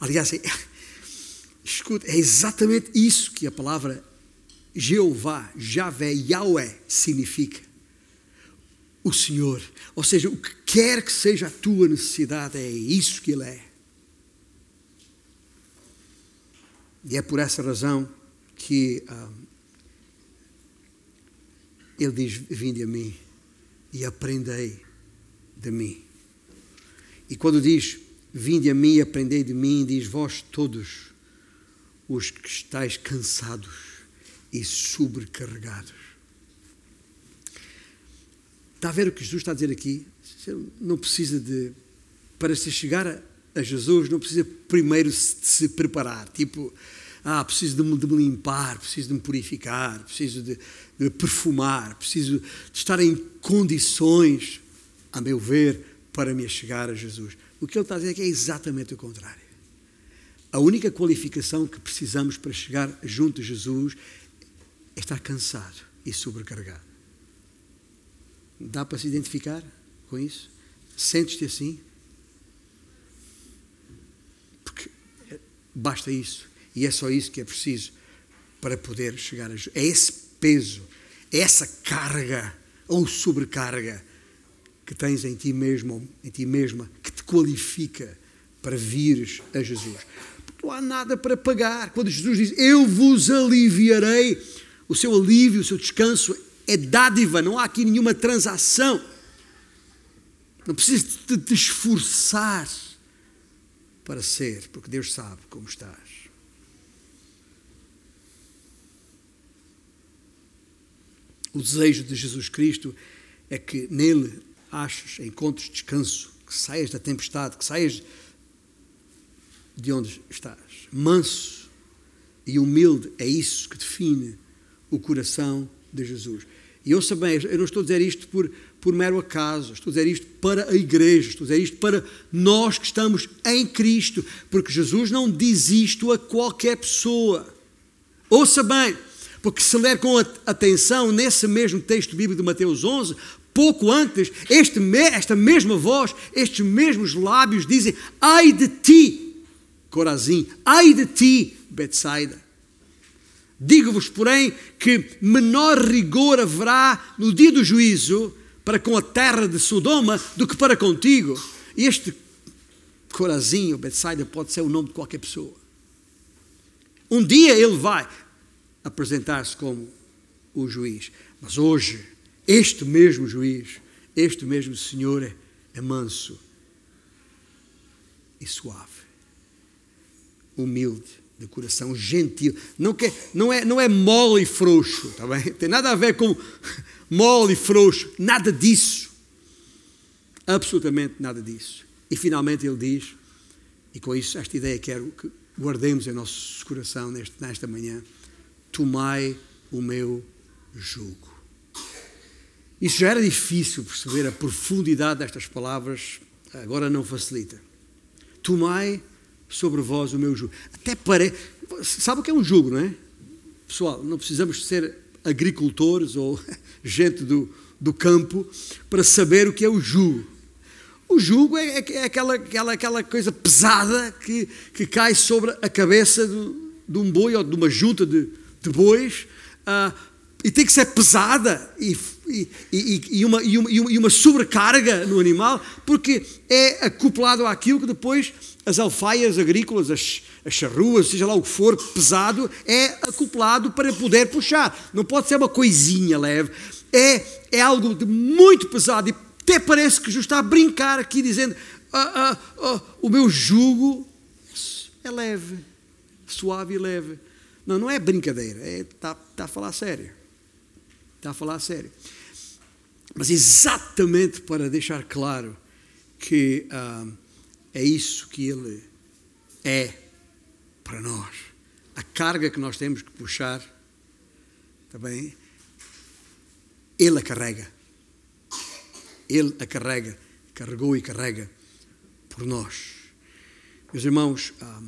Aliás, é, <laughs> escuta, é exatamente isso que a palavra Jeová, Javé, Yahweh significa. O Senhor. Ou seja, o que quer que seja a tua necessidade, é isso que Ele é. E é por essa razão que. Ah, ele diz: Vinde a mim e aprendei de mim. E quando diz: Vinde a mim e aprendei de mim, diz: Vós todos os que estáis cansados e sobrecarregados. Está a ver o que Jesus está a dizer aqui? Você não precisa de. Para se chegar a, Jesus, não precisa primeiro de se preparar. Tipo, ah, preciso de me, de me, limpar, preciso de me purificar, preciso de, de perfumar, preciso de estar em condições, a meu ver, para me chegar a Jesus. O que ele está a dizer é que é exatamente o contrário. A única qualificação que precisamos para chegar junto a Jesus é estar cansado e sobrecarregado. Dá para se identificar com isso? Sentes-te assim? Porque basta isso. E é só isso que é preciso para poder chegar a. É esse peso, é essa carga ou sobrecarga que tens em ti mesmo, em ti mesma, que te qualifica para vires a Jesus. Porque não há nada para pagar. Quando Jesus diz, eu vos aliviarei, o seu alívio, o seu descanso é dádiva, não há aqui nenhuma transação. Não precisas de te esforçar para ser, porque Deus sabe como estás. O desejo de Jesus Cristo é que nele aches, encontres descanso, que saias da tempestade, que saias de onde estás. Manso e humilde é isso que define o coração de Jesus. E ouça bem, eu não estou a dizer isto por, por mero acaso, estou a dizer isto para a igreja, estou a dizer isto para nós que estamos em Cristo, porque Jesus não diz isto a qualquer pessoa. Ouça bem, porque se ler com atenção nesse mesmo texto bíblico de Mateus 11, pouco antes, este, esta mesma voz, estes mesmos lábios dizem: Ai de ti, Corazim, ai de ti, Betsaida. Digo-vos, porém, que menor rigor haverá no dia do juízo para com a terra de Sodoma do que para contigo. E este Corazim, ou Betsaida, pode ser o nome de qualquer pessoa. Um dia ele vai, apresentar-se como o juiz. Mas hoje, este mesmo juiz, este mesmo Senhor é, é manso e suave, humilde de coração, gentil. Não, quer, não, é, não é mole e frouxo, tá bem? Tem nada a ver com <laughs> mole e frouxo, nada disso. Absolutamente nada disso. E finalmente ele diz, e com isso esta ideia quero que guardemos em nosso coração neste, nesta manhã tomai o meu jugo. Isso já era difícil perceber a profundidade destas palavras agora não facilita. Tomai sobre vós o meu jugo. Até parece. Sabe o que é um jugo, não é? Pessoal, não precisamos ser agricultores ou <laughs> gente do, do campo para saber o que é o jugo. O jugo é, é, é aquela, aquela, aquela coisa pesada que, que cai sobre a cabeça do, de um boi ou de uma junta de, de bois uh, e tem que ser pesada e, e, e, e, uma, e, uma, e uma sobrecarga no animal porque é acoplado àquilo que depois as alfaias agrícolas, as, as charruas, seja lá o que for, pesado, é acoplado para poder puxar. Não pode ser uma coisinha leve. É, é algo de muito pesado e até parece que Jesus está a brincar aqui, dizendo: ah, ah, ah, o meu jugo é leve, suave e leve. Não, não é brincadeira, é, está, está a falar sério. Está a falar sério. Mas exatamente para deixar claro que ah, é isso que Ele é para nós. A carga que nós temos que puxar, também, Ele a carrega. Ele a carrega, carregou e carrega por nós. Meus irmãos, ah,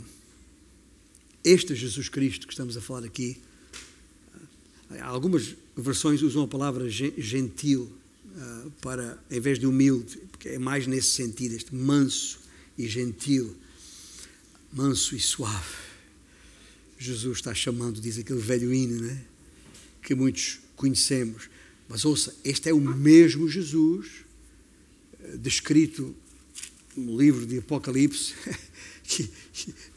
este Jesus Cristo que estamos a falar aqui, ah, algumas versões usam a palavra gentil ah, para, em vez de humilde, porque é mais nesse sentido, este manso e gentil, manso e suave. Jesus está chamando, diz aquele velho hino, né? que muitos conhecemos. Mas ouça, este é o mesmo Jesus descrito no livro de Apocalipse, <laughs> que,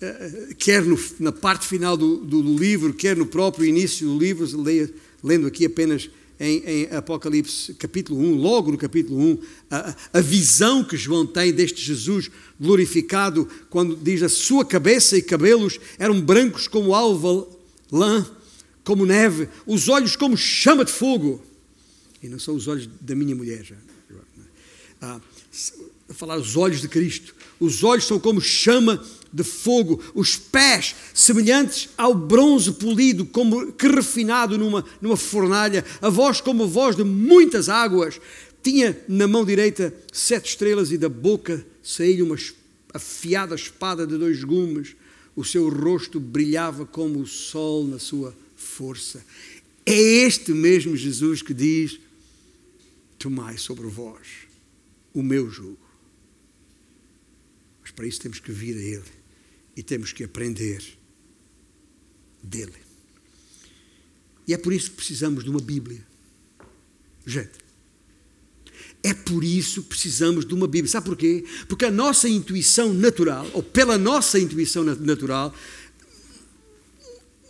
eh, quer no, na parte final do, do, do, livro, quer no próprio início do livro, leia, lendo aqui apenas em, em, Apocalipse capítulo 1, logo no capítulo 1, a, a, visão que João tem deste Jesus glorificado, quando diz a sua cabeça e cabelos eram brancos como alva lã, como neve, os olhos como chama de fogo. E não são os olhos da minha mulher já ah, falar os olhos de Cristo. Os olhos são como chama de fogo, os pés semelhantes ao bronze polido, como que refinado numa, numa fornalha, a voz como a voz de muitas águas. Tinha na mão direita sete estrelas e da boca saía uma afiada espada de dois gumes. O seu rosto brilhava como o sol na sua força. É este mesmo Jesus que diz: Tomai sobre vós o meu jugo. Mas para isso temos que vir a Ele e temos que aprender dele. E é por isso que precisamos de uma Bíblia. Gente, é por isso que precisamos de uma Bíblia. Sabe porquê? Porque a nossa intuição natural, ou pela nossa intuição natural,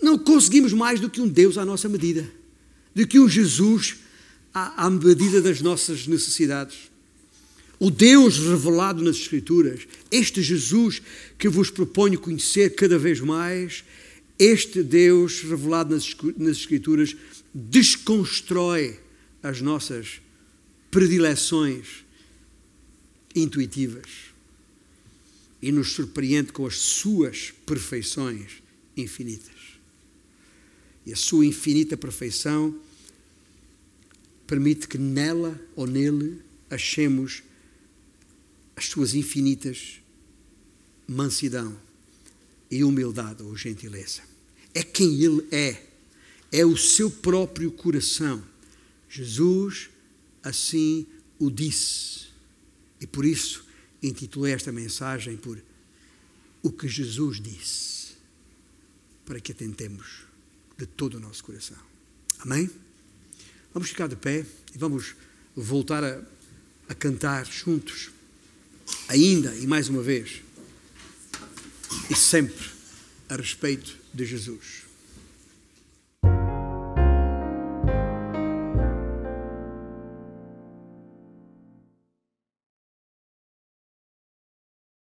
não conseguimos mais do que um Deus à nossa medida, do que um Jesus à, à medida das nossas necessidades o Deus revelado nas Escrituras, este Jesus que vos proponho conhecer cada vez mais, este Deus revelado nas Escrituras desconstrói as nossas predileções intuitivas e nos surpreende com as suas perfeições infinitas. E a sua infinita perfeição permite que nela ou nele achemos as suas infinitas mansidão e humildade ou gentileza. É quem Ele é, é o seu próprio coração. Jesus assim o disse. E por isso intitulei esta mensagem por O que Jesus disse, para que atentemos de todo o nosso coração. Amém? Vamos ficar de pé e vamos voltar a, a cantar juntos ainda e mais uma vez, e sempre a respeito de Jesus.